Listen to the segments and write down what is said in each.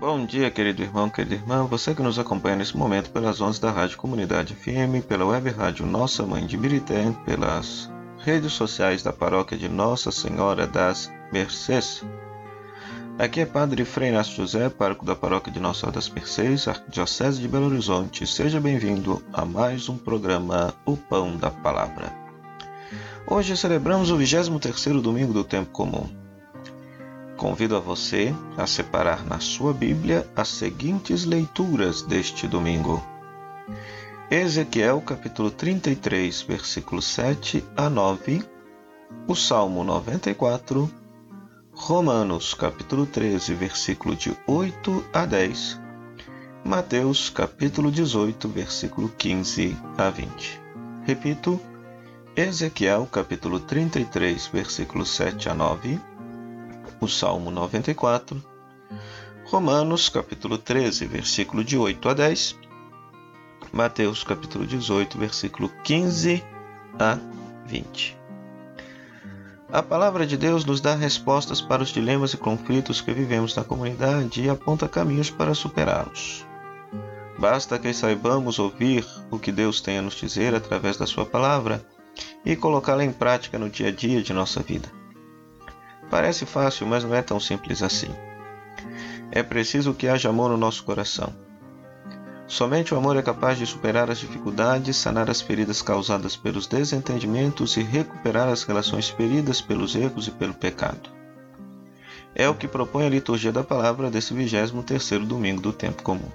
Bom dia, querido irmão, querida irmã, você que nos acompanha nesse momento pelas ondas da Rádio Comunidade FM, pela web rádio Nossa Mãe de Birité, pelas redes sociais da paróquia de Nossa Senhora das Mercês. Aqui é Padre Frei Inácio José, pároco da paróquia de Nossa Senhora das Mercês, Arquidiocese de Belo Horizonte. Seja bem-vindo a mais um programa O Pão da Palavra. Hoje celebramos o 23º domingo do tempo comum. Convido a você a separar na sua Bíblia as seguintes leituras deste domingo. Ezequiel capítulo 33, versículos 7 a 9, o Salmo 94, Romanos capítulo 13, versículo de 8 a 10, Mateus capítulo 18, versículo 15 a 20. Repito, Ezequiel capítulo 33, versículos 7 a 9, o Salmo 94, Romanos capítulo 13, versículo de 8 a 10, Mateus capítulo 18, versículo 15 a 20. A palavra de Deus nos dá respostas para os dilemas e conflitos que vivemos na comunidade e aponta caminhos para superá-los. Basta que saibamos ouvir o que Deus tem a nos dizer através da Sua palavra e colocá-la em prática no dia a dia de nossa vida. Parece fácil, mas não é tão simples assim. É preciso que haja amor no nosso coração. Somente o amor é capaz de superar as dificuldades, sanar as feridas causadas pelos desentendimentos e recuperar as relações feridas pelos erros e pelo pecado. É o que propõe a liturgia da palavra desse 23º domingo do tempo comum.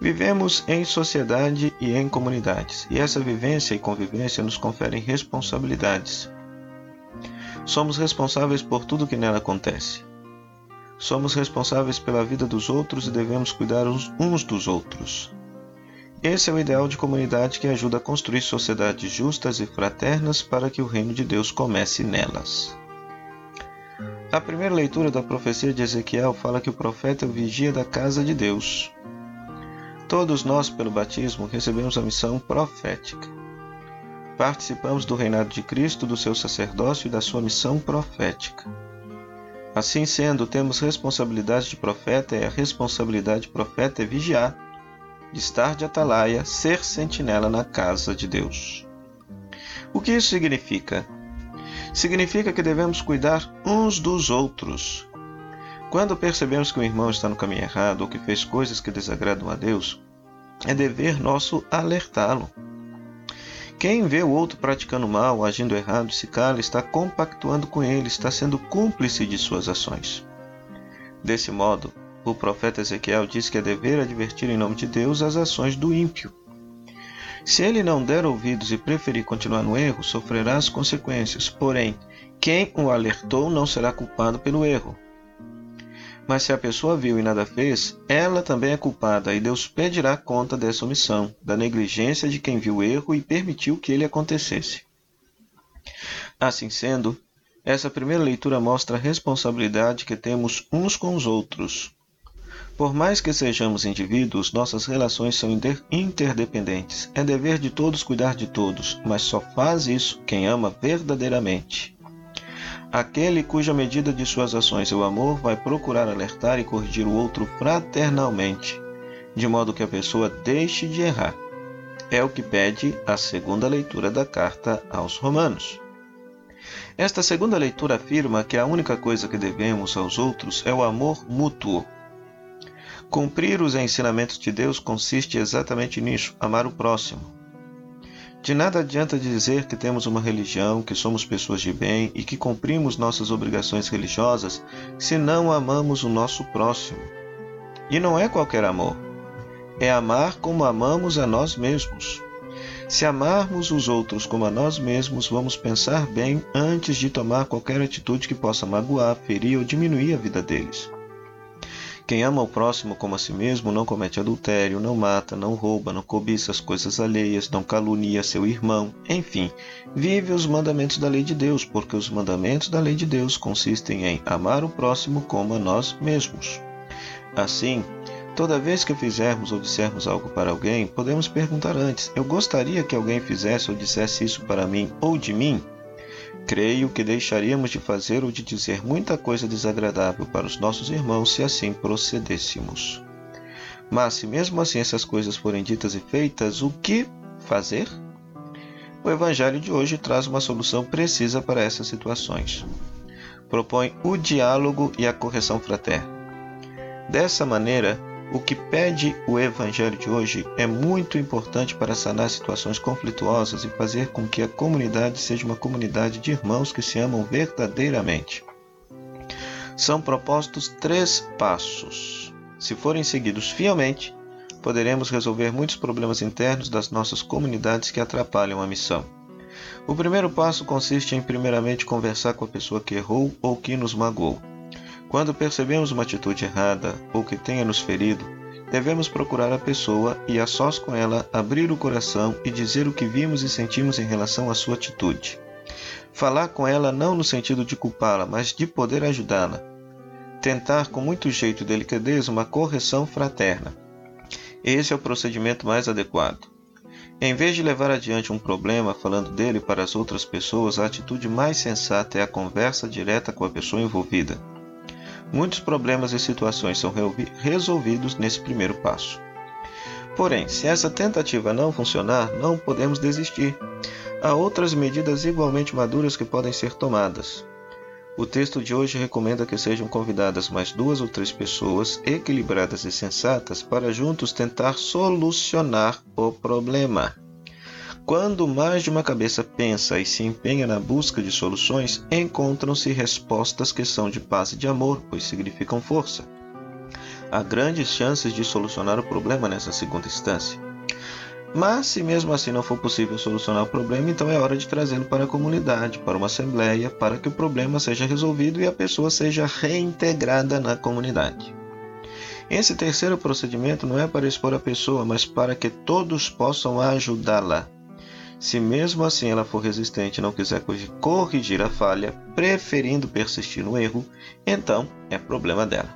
Vivemos em sociedade e em comunidades, e essa vivência e convivência nos conferem responsabilidades, Somos responsáveis por tudo que nela acontece. Somos responsáveis pela vida dos outros e devemos cuidar uns dos outros. Esse é o ideal de comunidade que ajuda a construir sociedades justas e fraternas para que o reino de Deus comece nelas. A primeira leitura da profecia de Ezequiel fala que o profeta vigia da casa de Deus. Todos nós, pelo batismo, recebemos a missão profética. Participamos do reinado de Cristo, do seu sacerdócio e da sua missão profética. Assim sendo, temos responsabilidade de profeta e a responsabilidade de profeta é vigiar, de estar de atalaia, ser sentinela na casa de Deus. O que isso significa? Significa que devemos cuidar uns dos outros. Quando percebemos que o irmão está no caminho errado ou que fez coisas que desagradam a Deus, é dever nosso alertá-lo. Quem vê o outro praticando mal, agindo errado, se cala, está compactuando com ele, está sendo cúmplice de suas ações. Desse modo, o profeta Ezequiel diz que é dever advertir em nome de Deus as ações do ímpio. Se ele não der ouvidos e preferir continuar no erro, sofrerá as consequências. Porém, quem o alertou não será culpado pelo erro. Mas se a pessoa viu e nada fez, ela também é culpada e Deus pedirá conta dessa omissão, da negligência de quem viu o erro e permitiu que ele acontecesse. Assim sendo, essa primeira leitura mostra a responsabilidade que temos uns com os outros. Por mais que sejamos indivíduos, nossas relações são interdependentes. É dever de todos cuidar de todos, mas só faz isso quem ama verdadeiramente. Aquele cuja medida de suas ações é o amor vai procurar alertar e corrigir o outro fraternalmente, de modo que a pessoa deixe de errar. É o que pede a segunda leitura da carta aos Romanos. Esta segunda leitura afirma que a única coisa que devemos aos outros é o amor mútuo. Cumprir os ensinamentos de Deus consiste exatamente nisso: amar o próximo. De nada adianta dizer que temos uma religião, que somos pessoas de bem e que cumprimos nossas obrigações religiosas se não amamos o nosso próximo. E não é qualquer amor. É amar como amamos a nós mesmos. Se amarmos os outros como a nós mesmos, vamos pensar bem antes de tomar qualquer atitude que possa magoar, ferir ou diminuir a vida deles. Quem ama o próximo como a si mesmo não comete adultério, não mata, não rouba, não cobiça as coisas alheias, não calunia seu irmão, enfim, vive os mandamentos da lei de Deus, porque os mandamentos da lei de Deus consistem em amar o próximo como a nós mesmos. Assim, toda vez que fizermos ou dissermos algo para alguém, podemos perguntar antes: Eu gostaria que alguém fizesse ou dissesse isso para mim ou de mim? Creio que deixaríamos de fazer ou de dizer muita coisa desagradável para os nossos irmãos se assim procedêssemos. Mas se mesmo assim essas coisas forem ditas e feitas, o que fazer? O Evangelho de hoje traz uma solução precisa para essas situações. Propõe o diálogo e a correção fraterna. Dessa maneira, o que pede o Evangelho de hoje é muito importante para sanar situações conflituosas e fazer com que a comunidade seja uma comunidade de irmãos que se amam verdadeiramente. São propostos três passos. Se forem seguidos fielmente, poderemos resolver muitos problemas internos das nossas comunidades que atrapalham a missão. O primeiro passo consiste em, primeiramente, conversar com a pessoa que errou ou que nos magoou. Quando percebemos uma atitude errada ou que tenha nos ferido, devemos procurar a pessoa e, a sós com ela, abrir o coração e dizer o que vimos e sentimos em relação à sua atitude. Falar com ela não no sentido de culpá-la, mas de poder ajudá-la. Tentar com muito jeito e delicadeza uma correção fraterna. Esse é o procedimento mais adequado. Em vez de levar adiante um problema falando dele para as outras pessoas, a atitude mais sensata é a conversa direta com a pessoa envolvida. Muitos problemas e situações são resolvidos nesse primeiro passo. Porém, se essa tentativa não funcionar, não podemos desistir. Há outras medidas igualmente maduras que podem ser tomadas. O texto de hoje recomenda que sejam convidadas mais duas ou três pessoas equilibradas e sensatas para juntos tentar solucionar o problema. Quando mais de uma cabeça pensa e se empenha na busca de soluções, encontram-se respostas que são de paz e de amor, pois significam força. Há grandes chances de solucionar o problema nessa segunda instância. Mas, se mesmo assim não for possível solucionar o problema, então é hora de trazê-lo para a comunidade, para uma assembleia, para que o problema seja resolvido e a pessoa seja reintegrada na comunidade. Esse terceiro procedimento não é para expor a pessoa, mas para que todos possam ajudá-la. Se mesmo assim ela for resistente e não quiser corrigir a falha, preferindo persistir no erro, então é problema dela.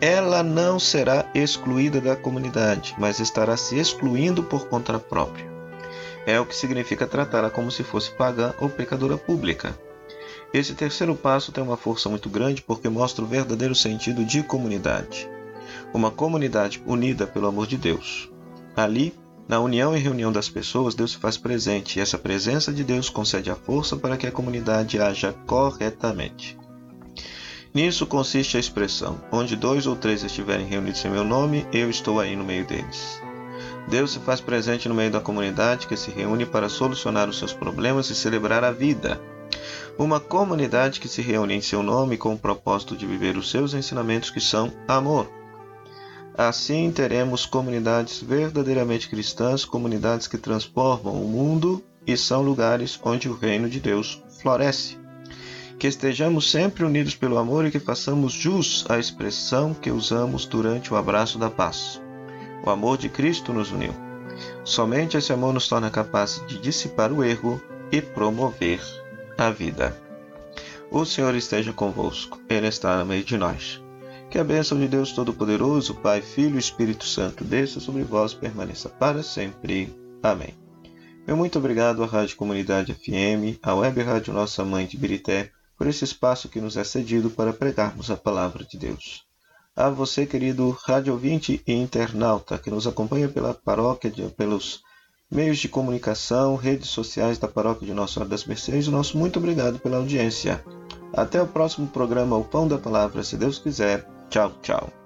Ela não será excluída da comunidade, mas estará se excluindo por conta própria. É o que significa tratá-la como se fosse pagã ou pecadora pública. Esse terceiro passo tem uma força muito grande porque mostra o verdadeiro sentido de comunidade. Uma comunidade unida pelo amor de Deus. Ali, na união e reunião das pessoas, Deus se faz presente, e essa presença de Deus concede a força para que a comunidade haja corretamente. Nisso consiste a expressão: onde dois ou três estiverem reunidos em meu nome, eu estou aí no meio deles. Deus se faz presente no meio da comunidade que se reúne para solucionar os seus problemas e celebrar a vida. Uma comunidade que se reúne em seu nome com o propósito de viver os seus ensinamentos que são amor. Assim teremos comunidades verdadeiramente cristãs, comunidades que transformam o mundo e são lugares onde o reino de Deus floresce. Que estejamos sempre unidos pelo amor e que façamos jus à expressão que usamos durante o abraço da paz. O amor de Cristo nos uniu. Somente esse amor nos torna capazes de dissipar o erro e promover a vida. O Senhor esteja convosco, Ele está no meio de nós. Que a bênção de Deus Todo-Poderoso, Pai, Filho e Espírito Santo desça sobre vós e permaneça para sempre. Amém. Meu muito obrigado à Rádio Comunidade FM, à Web Rádio Nossa Mãe de Birité, por esse espaço que nos é cedido para pregarmos a palavra de Deus. A você, querido rádio ouvinte e internauta, que nos acompanha pela paróquia, de, pelos meios de comunicação, redes sociais da paróquia de Nossa Senhora das Mercês, o nosso muito obrigado pela audiência. Até o próximo programa O Pão da Palavra, se Deus quiser. Tchau, tchau.